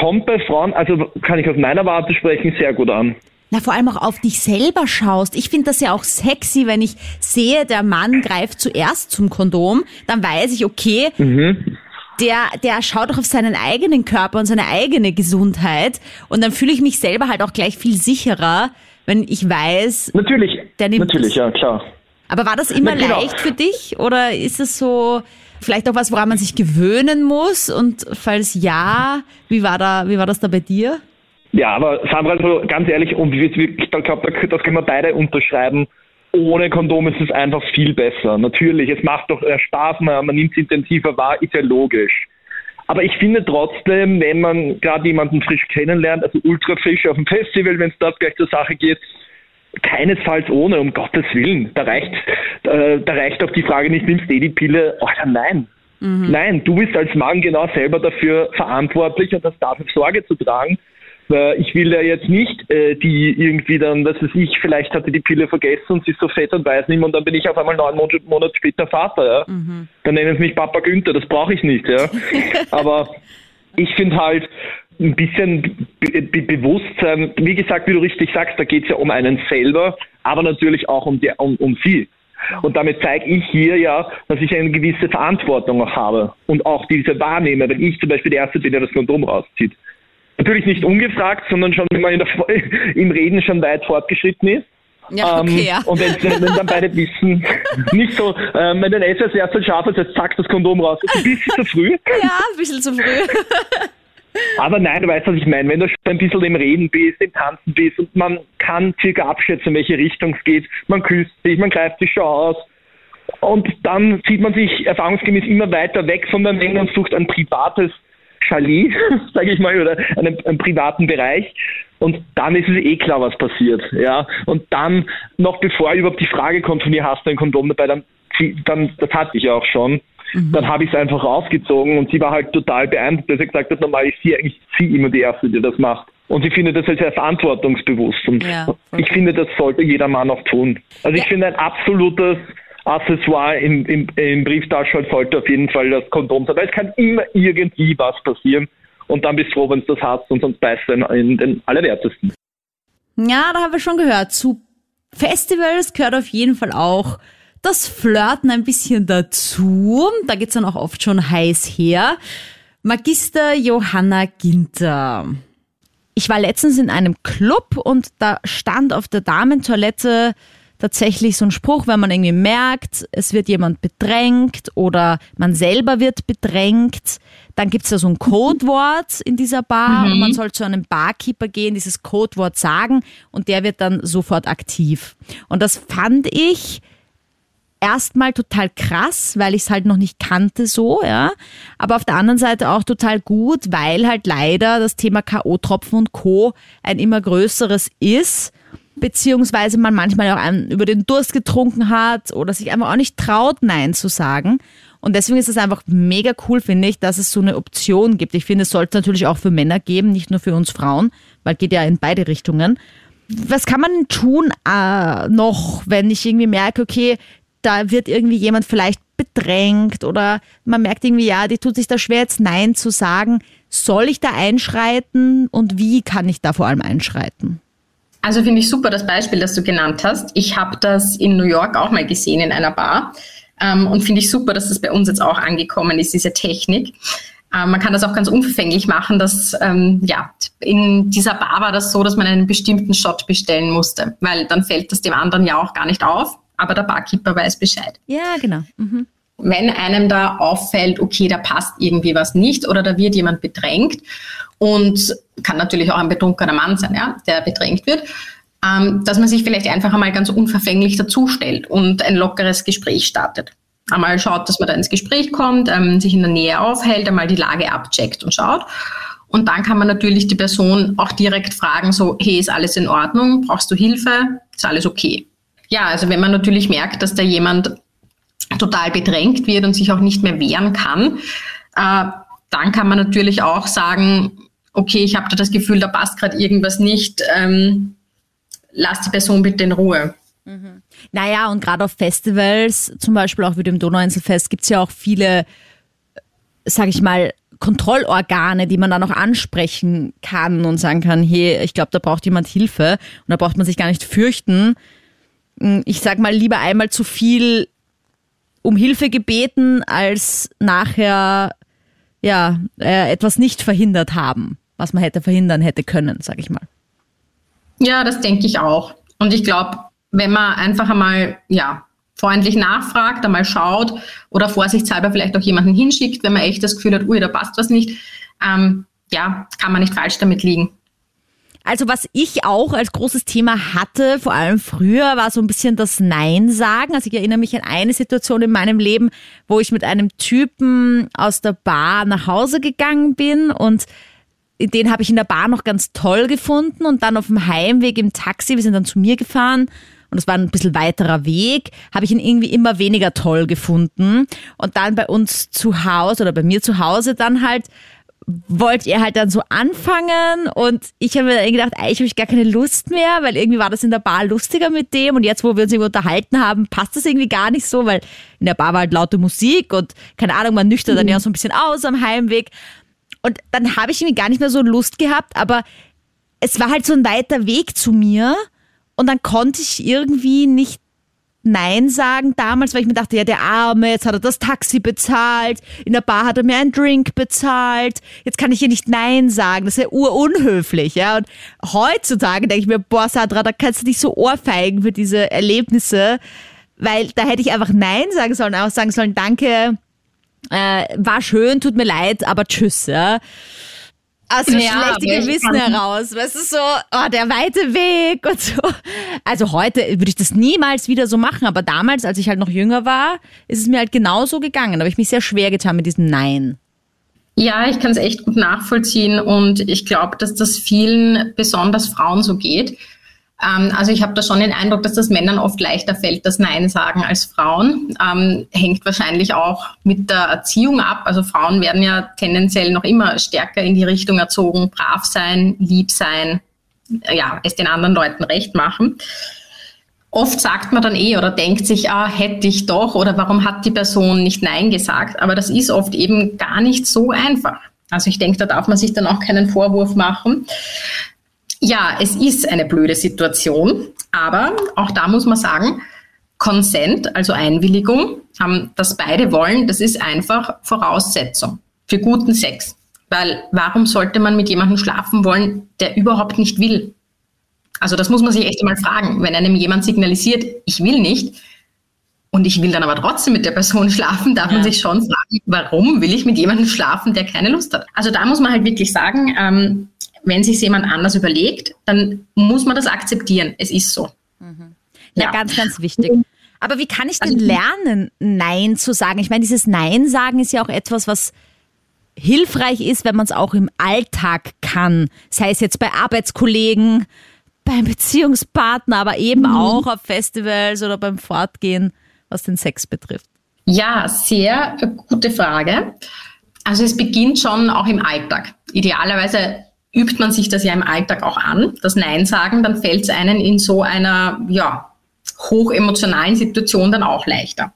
Speaker 8: kommt bei Frauen, also kann ich aus meiner Warte sprechen, sehr gut an.
Speaker 3: Na, vor allem auch auf dich selber schaust. Ich finde das ja auch sexy, wenn ich sehe, der Mann greift zuerst zum Kondom, dann weiß ich, okay, der, der schaut doch auf seinen eigenen Körper und seine eigene Gesundheit und dann fühle ich mich selber halt auch gleich viel sicherer, wenn ich weiß,
Speaker 8: Natürlich,
Speaker 3: Der nimmt
Speaker 8: natürlich,
Speaker 3: das-
Speaker 8: ja, klar.
Speaker 3: aber war das immer
Speaker 8: Na, genau.
Speaker 3: leicht für dich oder ist es so vielleicht auch was, woran man sich gewöhnen muss und falls ja, wie war da, wie war das da bei dir?
Speaker 8: Ja, aber Sandra, also ganz ehrlich, und ich glaube, das können wir beide unterschreiben. Ohne Kondom ist es einfach viel besser. Natürlich, es macht doch äh, Spaß, man, man nimmt es intensiver wahr, ist ja logisch. Aber ich finde trotzdem, wenn man gerade jemanden frisch kennenlernt, also ultra frisch auf dem Festival, wenn es dort gleich zur Sache geht, keinesfalls ohne, um Gottes Willen. Da reicht, äh, da reicht auch die Frage nicht, nimmst du eh die Pille? Alter, nein. Nein, du bist als Mann genau selber dafür verantwortlich und hast dafür Sorge zu tragen. Weil Ich will ja jetzt nicht äh, die irgendwie dann, was weiß ich, vielleicht hatte die Pille vergessen und sie ist so fett und weiß nicht mehr und dann bin ich auf einmal neun Monate, Monate später Vater. Ja? Dann nennen sie mich Papa Günther, das brauche ich nicht. Ja? *laughs* Aber ich finde halt ein bisschen be be Bewusstsein, wie gesagt, wie du richtig sagst, da geht es ja um einen selber, aber natürlich auch um, die, um, um sie. Und damit zeige ich hier ja, dass ich eine gewisse Verantwortung auch habe und auch diese wahrnehme, wenn ich zum Beispiel der Erste bin, der das Kondom rauszieht. Natürlich nicht ungefragt, sondern schon, wenn man der, *laughs* im Reden schon weit fortgeschritten ist.
Speaker 3: Ja, okay,
Speaker 8: Ähm,
Speaker 3: ja.
Speaker 8: Und wenn, wenn, dann beide wissen, *laughs* nicht so, ähm, wenn dein Essen als erstes scharf ist, jetzt zack, das Kondom raus. Ist ein bisschen zu früh.
Speaker 3: Ja, ein bisschen zu früh. *laughs*
Speaker 8: Aber nein, du weißt, was ich meine. Wenn du schon ein bisschen im Reden bist, im Tanzen bist und man kann circa abschätzen, in welche Richtung es geht, man küsst sich, man greift sich schon aus. Und dann zieht man sich erfahrungsgemäß immer weiter weg von der Menge und sucht ein privates Chalet, *laughs* sage ich mal, oder einen, einen privaten Bereich. Und dann ist es eh klar, was passiert. Ja. Und dann, noch bevor überhaupt die Frage kommt von ihr, hast du ein Kondom dabei, dann, dann das hatte ich auch schon. Dann habe ich es einfach rausgezogen und sie war halt total beeindruckt, dass sie gesagt hat, normal ist sie eigentlich sie immer die Erste, die das macht. Und ich finde das sehr verantwortungsbewusst. Und
Speaker 3: Ja,
Speaker 8: ich finde, das sollte jeder Mann auch tun. Also ich finde ein absolutes Accessoire im, im, im Brieftaschenhold sollte auf jeden Fall das Kondom sein. Weil es kann immer irgendwie was passieren. Und dann bist du froh, wenn du das hast und sonst beißt du in den Allerwertesten.
Speaker 3: Ja, da haben wir schon gehört. Zu Festivals gehört auf jeden Fall auch das Flirten ein bisschen dazu. Da geht's dann auch oft schon heiß her. Magister Johanna Ginter. Ich war letztens in einem Club und da stand auf der Damentoilette tatsächlich so ein Spruch, wenn man irgendwie merkt, es wird jemand bedrängt oder man selber wird bedrängt, dann gibt's da so ein Codewort in dieser Bar und man soll zu einem Barkeeper gehen, dieses Codewort sagen und der wird dann sofort aktiv. Und das fand ich erstmal total krass, weil ich es halt noch nicht kannte so, ja. Aber auf der anderen Seite auch total gut, weil halt leider das Thema K.O.-Tropfen und Co. ein immer größeres ist, beziehungsweise man manchmal auch einen über den Durst getrunken hat oder sich einfach auch nicht traut, Nein zu sagen. Und deswegen ist es einfach mega cool, finde ich, dass es so eine Option gibt. Ich finde, es sollte natürlich auch für Männer geben, nicht nur für uns Frauen, weil geht ja in beide Richtungen. Was kann man tun äh, noch, wenn ich irgendwie merke, okay, da wird irgendwie jemand vielleicht bedrängt oder man merkt irgendwie, ja, die tut sich da schwer, jetzt Nein zu sagen. Soll ich da einschreiten und wie kann ich da vor allem einschreiten?
Speaker 7: Also finde ich super das Beispiel, das du genannt hast. Ich habe das in New York auch mal gesehen in einer Bar ähm, und finde ich super, dass das bei uns jetzt auch angekommen ist, diese Technik. Ähm, man kann das auch ganz unverfänglich machen, dass ähm, ja in dieser Bar war das so, dass man einen bestimmten Shot bestellen musste, weil dann fällt das dem anderen ja auch gar nicht auf, aber der Barkeeper weiß Bescheid.
Speaker 3: Ja, genau. Mhm.
Speaker 7: wenn einem da auffällt, okay, da passt irgendwie was nicht oder da wird jemand bedrängt und kann natürlich auch ein betrunkener Mann sein, ja, der bedrängt wird, ähm, dass man sich vielleicht einfach einmal ganz unverfänglich dazustellt und ein lockeres Gespräch startet. Einmal schaut, dass man da ins Gespräch kommt, ähm, sich in der Nähe aufhält, einmal die Lage abcheckt und schaut. Und dann kann man natürlich die Person auch direkt fragen, so, hey, ist alles in Ordnung? Brauchst du Hilfe? Ist alles okay? Ja, also wenn man natürlich merkt, dass da jemand total bedrängt wird und sich auch nicht mehr wehren kann, äh, dann kann man natürlich auch sagen, okay, ich habe da das Gefühl, da passt gerade irgendwas nicht, ähm, lass die Person bitte in Ruhe.
Speaker 3: Naja, und gerade auf Festivals, zum Beispiel auch wie dem Donauinselfest, gibt's ja auch viele, sag ich mal, Kontrollorgane, die man dann auch ansprechen kann und sagen kann, hey, ich glaube, da braucht jemand Hilfe und da braucht man sich gar nicht fürchten. Ich sag mal lieber einmal zu viel um Hilfe gebeten, als nachher ja äh, etwas nicht verhindert haben, was man hätte verhindern hätte können, sag ich mal.
Speaker 7: Ja, das denke ich auch. Und ich glaube, wenn man einfach einmal, ja, freundlich nachfragt, einmal schaut oder vorsichtshalber vielleicht auch jemanden hinschickt, wenn man echt das Gefühl hat, ui, da passt was nicht, ähm, ja, kann man nicht falsch damit liegen.
Speaker 3: Also was ich auch als großes Thema hatte, vor allem früher, war so ein bisschen das Nein sagen. Also ich erinnere mich an eine Situation in meinem Leben, wo ich mit einem Typen aus der Bar nach Hause gegangen bin und den habe ich in der Bar noch ganz toll gefunden und dann auf dem Heimweg im Taxi, wir sind dann zu mir gefahren und es war ein bisschen weiterer Weg, habe ich ihn irgendwie immer weniger toll gefunden und dann bei uns zu Hause oder bei mir zu Hause dann halt wollte er halt dann so anfangen? Und ich habe mir dann gedacht, eigentlich habe ich gar keine Lust mehr, weil irgendwie war das in der Bar lustiger mit dem. Und jetzt, wo wir uns irgendwie unterhalten haben, passt das irgendwie gar nicht so, weil in der Bar war halt laute Musik und keine Ahnung, man nüchtert dann ja so ein bisschen aus am Heimweg. Und dann habe ich irgendwie gar nicht mehr so Lust gehabt, aber es war halt so ein weiter Weg zu mir. Und dann konnte ich irgendwie nicht Nein sagen damals, weil ich mir dachte, ja, der Arme, jetzt hat er das Taxi bezahlt, in der Bar hat er mir einen Drink bezahlt, jetzt kann ich hier nicht Nein sagen, das ist ja urunhöflich, ja. Und heutzutage denke ich mir, boah, Sandra, da kannst du dich so ohrfeigen für diese Erlebnisse, weil da hätte ich einfach Nein sagen sollen, auch sagen sollen, danke, äh, war schön, tut mir leid, aber tschüss, ja. Aus dem
Speaker 7: Ja,
Speaker 3: schlechte
Speaker 7: aber ich
Speaker 3: Gewissen heraus, weißt du, so, oh, der weite Weg und so. Also heute würde ich das niemals wieder so machen, aber damals, als ich halt noch jünger war, ist es mir halt genauso gegangen. Da habe ich mich sehr schwer getan mit diesem Nein.
Speaker 7: Ja, ich kann es echt gut nachvollziehen und ich glaube, dass das vielen, besonders Frauen, so geht. Ähm, also ich habe da schon den Eindruck, dass das Männern oft leichter fällt, das Nein sagen als Frauen. Ähm, hängt wahrscheinlich auch mit der Erziehung ab. Also Frauen werden ja tendenziell noch immer stärker in die Richtung erzogen, brav sein, lieb sein, ja, es den anderen Leuten recht machen. Oft sagt man dann eh oder denkt sich, ah, hätte ich doch oder warum hat die Person nicht Nein gesagt. Aber das ist oft eben gar nicht so einfach. Also ich denke, da darf man sich dann auch keinen Vorwurf machen. Ja, es ist eine blöde Situation, aber auch da muss man sagen, Consent, also Einwilligung, das beide wollen, das ist einfach Voraussetzung für guten Sex. Weil warum sollte man mit jemandem schlafen wollen, der überhaupt nicht will? Also das muss man sich echt einmal fragen. Wenn einem jemand signalisiert, ich will nicht, und ich will dann aber trotzdem mit der Person *laughs* schlafen, darf ja. man sich schon fragen, warum will ich mit jemandem schlafen, der keine Lust hat? Also da muss man halt wirklich sagen, ähm, wenn sich jemand anders überlegt, dann muss man das akzeptieren. Es ist so.
Speaker 3: Mhm. Ja, ja, ganz, ganz wichtig. Aber wie kann ich denn also lernen, Nein zu sagen? Ich meine, dieses Nein sagen ist ja auch etwas, was hilfreich ist, wenn man es auch im Alltag kann. Sei es jetzt bei Arbeitskollegen, beim Beziehungspartner, aber eben mhm. auch auf Festivals oder beim Fortgehen, was den Sex betrifft.
Speaker 7: Ja, sehr gute Frage. Also es beginnt schon auch im Alltag. Idealerweise übt man sich das ja im Alltag auch an, das Nein sagen, dann fällt es einen in so einer, ja, hochemotionalen Situation dann auch leichter.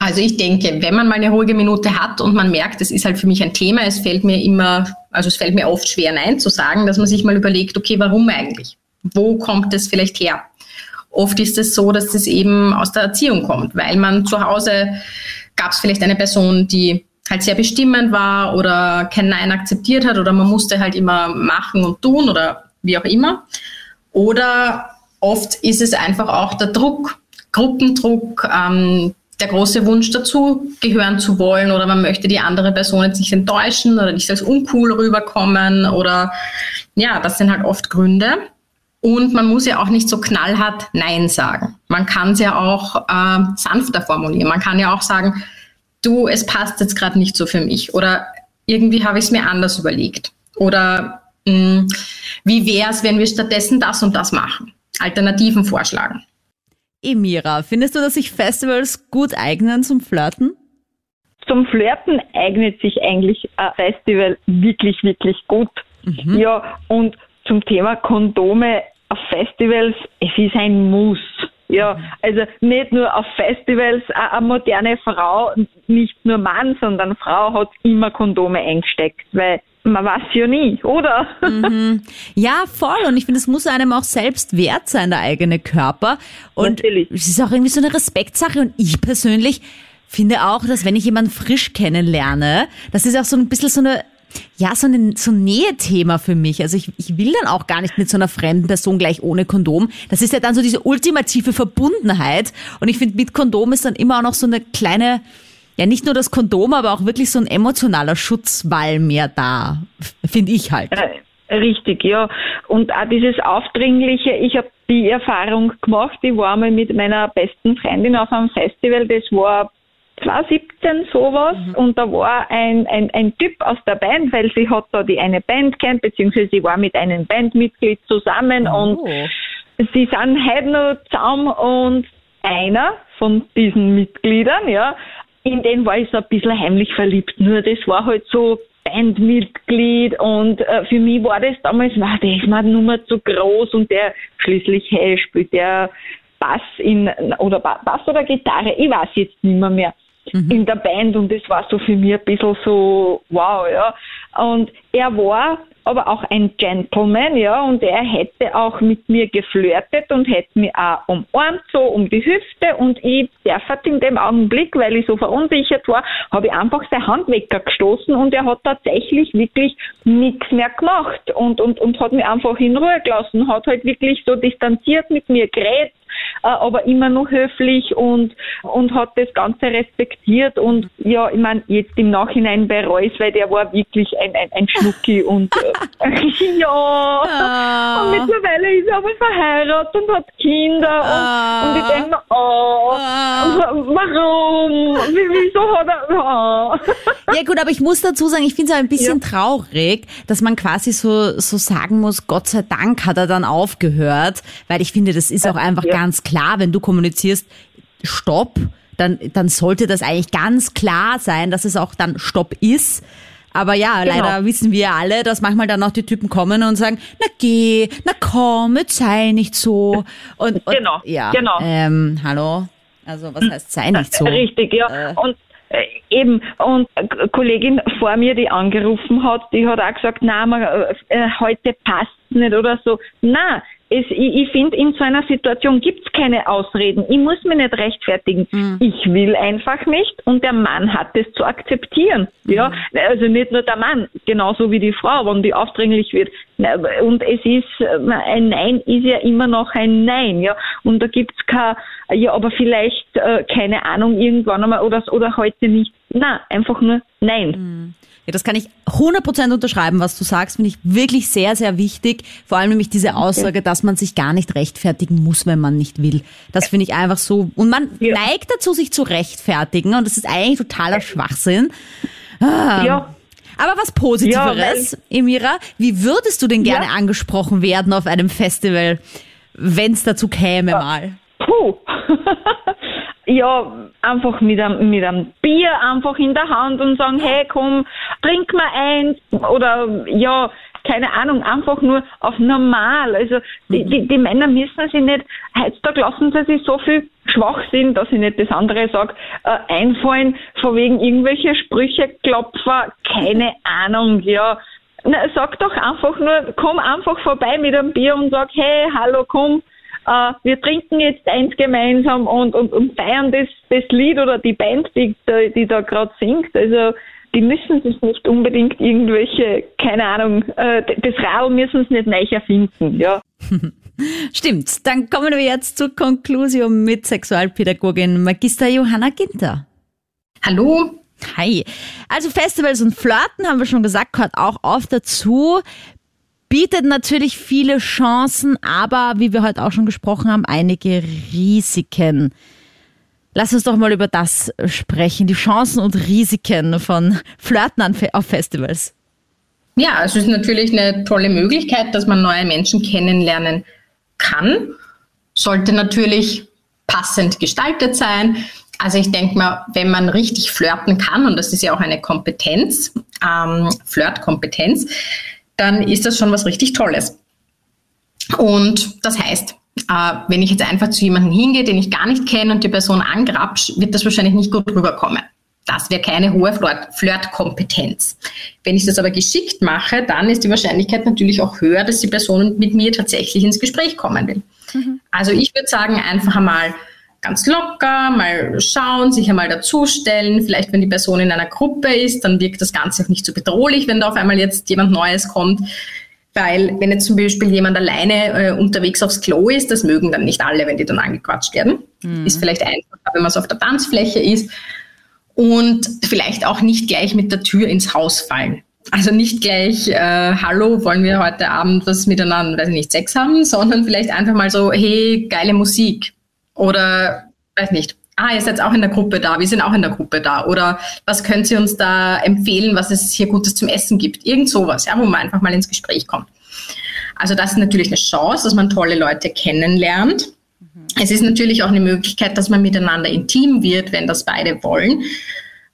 Speaker 7: Also ich denke, wenn man mal eine ruhige Minute hat und man merkt, es ist halt für mich ein Thema, es fällt mir immer, also es fällt mir oft schwer, Nein zu sagen, dass man sich mal überlegt, okay, warum eigentlich? Wo kommt es vielleicht her? Oft ist es so, dass es eben aus der Erziehung kommt, weil man zu Hause gab es vielleicht eine Person, die halt sehr bestimmend war oder kein Nein akzeptiert hat oder man musste halt immer machen und tun oder wie auch immer. Oder oft ist es einfach auch der Druck, Gruppendruck, ähm, der große Wunsch dazu gehören zu wollen oder man möchte die andere Person jetzt nicht enttäuschen oder nicht als uncool rüberkommen oder ja, das sind halt oft Gründe. Und man muss ja auch nicht so knallhart Nein sagen. Man kann es ja auch äh, sanfter formulieren. Man kann ja auch sagen, du, es passt jetzt gerade nicht so für mich oder irgendwie habe ich es mir anders überlegt oder mh, hm, wie wäre es, wenn wir stattdessen das und das machen? Alternativen vorschlagen.
Speaker 3: Emira, findest du, dass sich Festivals gut eignen zum Flirten?
Speaker 9: Zum Flirten eignet sich eigentlich ein Festival wirklich, wirklich gut. Mhm. Ja, und zum Thema Kondome auf Festivals, es ist ein Muss. Ja, also nicht nur auf Festivals, eine moderne Frau, nicht nur Mann, sondern Frau hat immer Kondome eingesteckt, weil man weiß ja nie, oder?
Speaker 3: Mhm. Ja, voll. Und ich finde, es muss einem auch selbst wert sein, der eigene Körper. Und Natürlich. es ist auch irgendwie so eine Respektsache. Und ich persönlich finde auch, dass wenn ich jemanden frisch kennenlerne, das ist auch so ein bisschen so eine ja, so ein, so ein Nähethema für mich. Also ich, ich will dann auch gar nicht mit so einer fremden Person gleich ohne Kondom. Das ist ja dann so diese ultimative Verbundenheit. Und ich finde, mit Kondom ist dann immer auch noch so eine kleine, ja nicht nur das Kondom, aber auch wirklich so ein emotionaler Schutzwall mehr da, finde ich halt.
Speaker 9: Richtig, ja. Und auch dieses Aufdringliche, ich habe die Erfahrung gemacht, ich war mal mit meiner besten Freundin auf einem Festival, das war 2017 sowas mhm. und da war ein, ein, ein Typ aus der Band, weil sie hat da die eine Band kennt, beziehungsweise sie war mit einem Bandmitglied zusammen oh. und sie sind heute noch zusammen und einer von diesen Mitgliedern, ja, in den war ich so ein bisschen heimlich verliebt. Nur das war halt so Bandmitglied und äh, für mich war das damals, na, der ist mir Nummer zu groß und der schließlich hey, spielt der Bass in oder Bass oder Gitarre, ich weiß jetzt nicht mehr. mehr mhm. in der Band und das war so für mich ein bisschen so wow, ja. Und er war aber auch ein Gentleman, ja, und er hätte auch mit mir geflirtet und hätte mich auch umarmt, so um die Hüfte und ich darf hat in dem Augenblick, weil ich so verunsichert war, habe ich einfach seine Hand weggestoßen und er hat tatsächlich wirklich nichts mehr gemacht und, und, und hat mich einfach in Ruhe gelassen, hat halt wirklich so distanziert mit mir geredet aber immer noch höflich und, und hat das Ganze respektiert und ja, ich meine, jetzt im Nachhinein bereue weil der war wirklich ein, ein, ein Schnucki und äh, *laughs* ja, ah. und mittlerweile ist er aber verheiratet und hat Kinder ah. und, und ich denke mir, oh, ah. warum? Wieso hat er, oh. *laughs*
Speaker 3: Ja gut, aber ich muss dazu sagen, ich finde es ein bisschen ja. traurig, dass man quasi so, so sagen muss, Gott sei Dank hat er dann aufgehört, weil ich finde, das ist auch einfach ja. ganz klar, wenn du kommunizierst, Stopp, dann, dann sollte das eigentlich ganz klar sein, dass es auch dann Stopp ist. Aber ja, genau. leider wissen wir alle, dass manchmal dann auch die Typen kommen und sagen, na geh, na komm, jetzt sei nicht so. *laughs* Und, und
Speaker 9: genau,
Speaker 3: ja,
Speaker 9: genau.
Speaker 3: Ähm, hallo? Also was heißt sei nicht so? *laughs*
Speaker 9: Richtig, ja. Äh, und äh, eben, und eine Kollegin vor mir, die angerufen hat, die hat auch gesagt, na, äh, heute passt nicht oder so. Na, es, ich, ich finde, in so einer Situation gibt's keine Ausreden. Ich muss mich nicht rechtfertigen. Mhm. Ich will einfach nicht und der Mann hat es zu akzeptieren. Mhm. Ja, also nicht nur der Mann, genauso wie die Frau, wenn die aufdringlich wird. Und es ist, ein Nein ist ja immer noch ein Nein, ja. Und da gibt's kein, ja, aber vielleicht, äh, keine Ahnung, irgendwann einmal oder, oder heute nicht. Na, einfach nur Nein. Mhm.
Speaker 3: Ja, das kann ich 100% unterschreiben, was du sagst, finde ich wirklich sehr, sehr wichtig. Vor allem nämlich diese Aussage, dass man sich gar nicht rechtfertigen muss, wenn man nicht will. Das finde ich einfach so. Und man ja. neigt dazu, sich zu rechtfertigen. Und das ist eigentlich totaler Schwachsinn. Ah. Ja. Aber was Positiveres, ja, Emira, wie würdest du denn gerne ja. angesprochen werden auf einem Festival, wenn es dazu käme mal?
Speaker 9: Puh. *laughs* ja, einfach mit einem, mit einem Bier einfach in der Hand und sagen, hey, komm, trink mal eins oder ja, keine Ahnung, einfach nur auf normal. Also die, die, die Männer müssen sich nicht, heutzutage lassen sie sich so viel Schwachsinn, dass ich nicht das andere sage, äh, einfallen, von wegen irgendwelche Sprüche, Klopfer, keine Ahnung, ja. Na, sag doch einfach nur, komm einfach vorbei mit einem Bier und sag, hey, hallo, komm, äh, wir trinken jetzt eins gemeinsam und, und, und feiern das, das Lied oder die Band, die, die da gerade singt. Also die müssen sich nicht unbedingt irgendwelche, keine Ahnung, äh, das Rad müssen sie nicht neu erfinden, ja. *laughs*
Speaker 3: Stimmt. Dann kommen wir jetzt zur Konklusion mit Sexualpädagogin Magister Johanna Ginter.
Speaker 7: Hallo.
Speaker 3: Hi. Also Festivals und Flirten haben wir schon gesagt, gehört auch oft dazu bietet natürlich viele Chancen, aber wie wir heute auch schon gesprochen haben, einige Risiken. Lass uns doch mal über das sprechen, die Chancen und Risiken von Flirten auf Festivals.
Speaker 7: Ja, es ist natürlich eine tolle Möglichkeit, dass man neue Menschen kennenlernen kann. Sollte natürlich passend gestaltet sein. Also ich denke mal, wenn man richtig flirten kann, und das ist ja auch eine Kompetenz, ähm, Flirtkompetenz, dann ist das schon was richtig Tolles. Und das heißt, äh, wenn ich jetzt einfach zu jemandem hingehe, den ich gar nicht kenne und die Person angrapsch, wird das wahrscheinlich nicht gut rüberkommen. Das wäre keine hohe Flirtkompetenz. Wenn ich das aber geschickt mache, dann ist die Wahrscheinlichkeit natürlich auch höher, dass die Person mit mir tatsächlich ins Gespräch kommen will. Mhm. Also ich würde sagen, einfach einmal ganz locker, mal schauen, sich einmal dazustellen. Vielleicht, wenn die Person in einer Gruppe ist, dann wirkt das Ganze auch nicht so bedrohlich, wenn da auf einmal jetzt jemand Neues kommt. Weil, wenn jetzt zum Beispiel jemand alleine äh, unterwegs aufs Klo ist, das mögen dann nicht alle, wenn die dann angequatscht werden. Mhm. Ist vielleicht einfacher, wenn man so auf der Tanzfläche ist. Und vielleicht auch nicht gleich mit der Tür ins Haus fallen. Also nicht gleich, äh, hallo, wollen wir heute Abend was miteinander, weiß ich nicht, Sex haben, sondern vielleicht einfach mal so, hey, geile Musik oder, weiß nicht, ah, ihr seid auch in der Gruppe da, wir sind auch in der Gruppe da. Oder was könnt Sie uns da empfehlen, was es hier Gutes zum Essen gibt? Irgend sowas, ja, wo man einfach mal ins Gespräch kommt. Also das ist natürlich eine Chance, dass man tolle Leute kennenlernt. Mhm. Es ist natürlich auch eine Möglichkeit, dass man miteinander intim wird, wenn das beide wollen.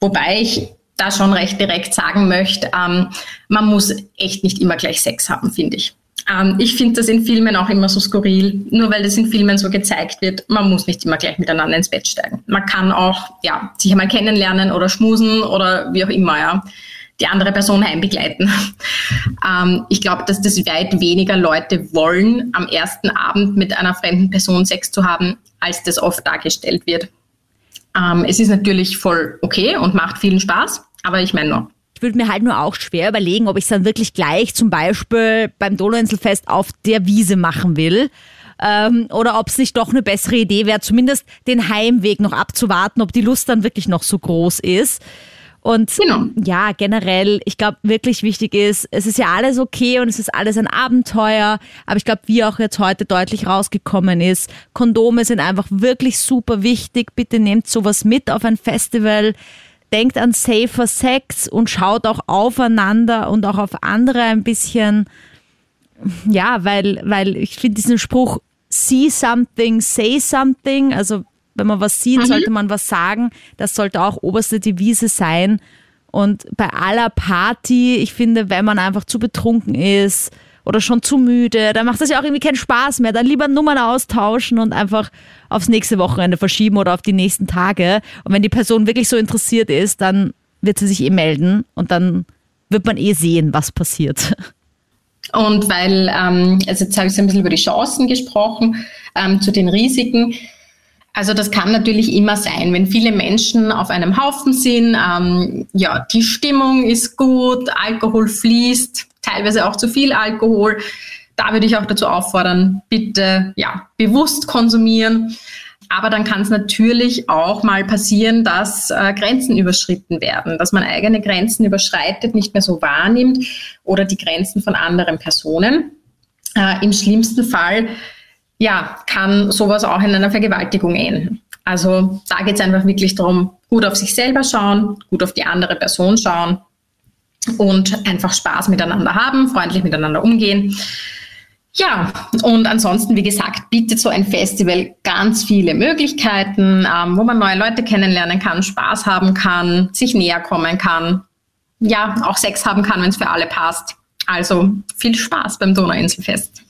Speaker 7: Wobei ich da schon recht direkt sagen möchte, ähm, man muss echt nicht immer gleich Sex haben, finde ich. Ähm, ich finde das in Filmen auch immer so skurril, nur weil das in Filmen so gezeigt wird. Man muss nicht immer gleich miteinander ins Bett steigen. Man kann auch ja, sich einmal kennenlernen oder schmusen oder wie auch immer, ja, die andere Person heimbegleiten. *laughs* ähm, ich glaube, dass das weit weniger Leute wollen, am ersten Abend mit einer fremden Person Sex zu haben, als das oft dargestellt wird. Ähm, es ist natürlich voll okay und macht vielen Spaß, aber ich meine nur,
Speaker 3: ich würde mir halt nur auch schwer überlegen, ob ich es dann wirklich gleich zum Beispiel beim Donauinselfest auf der Wiese machen will ähm, oder ob es nicht doch eine bessere Idee wäre, zumindest den Heimweg noch abzuwarten, ob die Lust dann wirklich noch so groß ist. Und genau. ja, generell, ich glaube, wirklich wichtig ist, es ist ja alles okay und es ist alles ein Abenteuer, aber ich glaube, wie auch jetzt heute deutlich rausgekommen ist, Kondome sind einfach wirklich super wichtig. Bitte nehmt sowas mit auf ein Festival. Denkt an safer Sex und schaut auch aufeinander und auch auf andere ein bisschen. Ja, weil, weil ich finde diesen Spruch, see something, say something, also wenn man was sieht, mhm. sollte man was sagen. Das sollte auch oberste Devise sein. Und bei aller Party, ich finde, wenn man einfach zu betrunken ist oder schon zu müde, dann macht das ja auch irgendwie keinen Spaß mehr. Dann lieber Nummern austauschen und einfach aufs nächste Wochenende verschieben oder auf die nächsten Tage. Und wenn die Person wirklich so interessiert ist, dann wird sie sich eh melden und dann wird man eh sehen, was passiert.
Speaker 7: Und weil, ähm, also jetzt habe ich so ein bisschen über die Chancen gesprochen, ähm, zu den Risiken. Also das kann natürlich immer sein, wenn viele Menschen auf einem Haufen sind, ähm, ja, die Stimmung ist gut, Alkohol fließt, teilweise auch zu viel Alkohol. Da würde ich auch dazu auffordern, bitte ja, bewusst konsumieren. Aber dann kann es natürlich auch mal passieren, dass äh, Grenzen überschritten werden, dass man eigene Grenzen überschreitet, nicht mehr so wahrnimmt oder die Grenzen von anderen Personen. Äh, Im schlimmsten Fall ja, kann sowas auch in einer Vergewaltigung enden. Also da geht es einfach wirklich darum, gut auf sich selber schauen, gut auf die andere Person schauen und einfach Spaß miteinander haben, freundlich miteinander umgehen. Ja, und ansonsten, wie gesagt, bietet so ein Festival ganz viele Möglichkeiten, ähm, wo man neue Leute kennenlernen kann, Spaß haben kann, sich näher kommen kann, ja, auch Sex haben kann, wenn es für alle passt. Also viel Spaß beim Donauinselfest.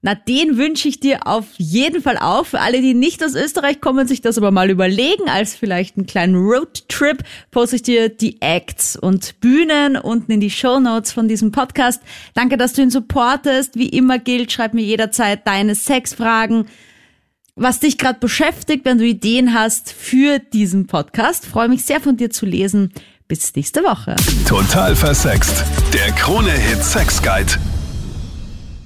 Speaker 3: Na, den wünsche ich dir auf jeden Fall auch. Für alle, die nicht aus Österreich kommen, sich das aber mal überlegen, als vielleicht einen kleinen Roadtrip, poste ich dir die Acts und Bühnen unten in die Show Notes von diesem Podcast. Danke, dass du ihn supportest. Wie immer gilt, schreib mir jederzeit deine Sexfragen, was dich gerade beschäftigt, wenn du Ideen hast für diesen Podcast. Freue mich sehr von dir zu lesen. Bis nächste Woche.
Speaker 1: Total versext. Der Krone-Hit Sex Guide.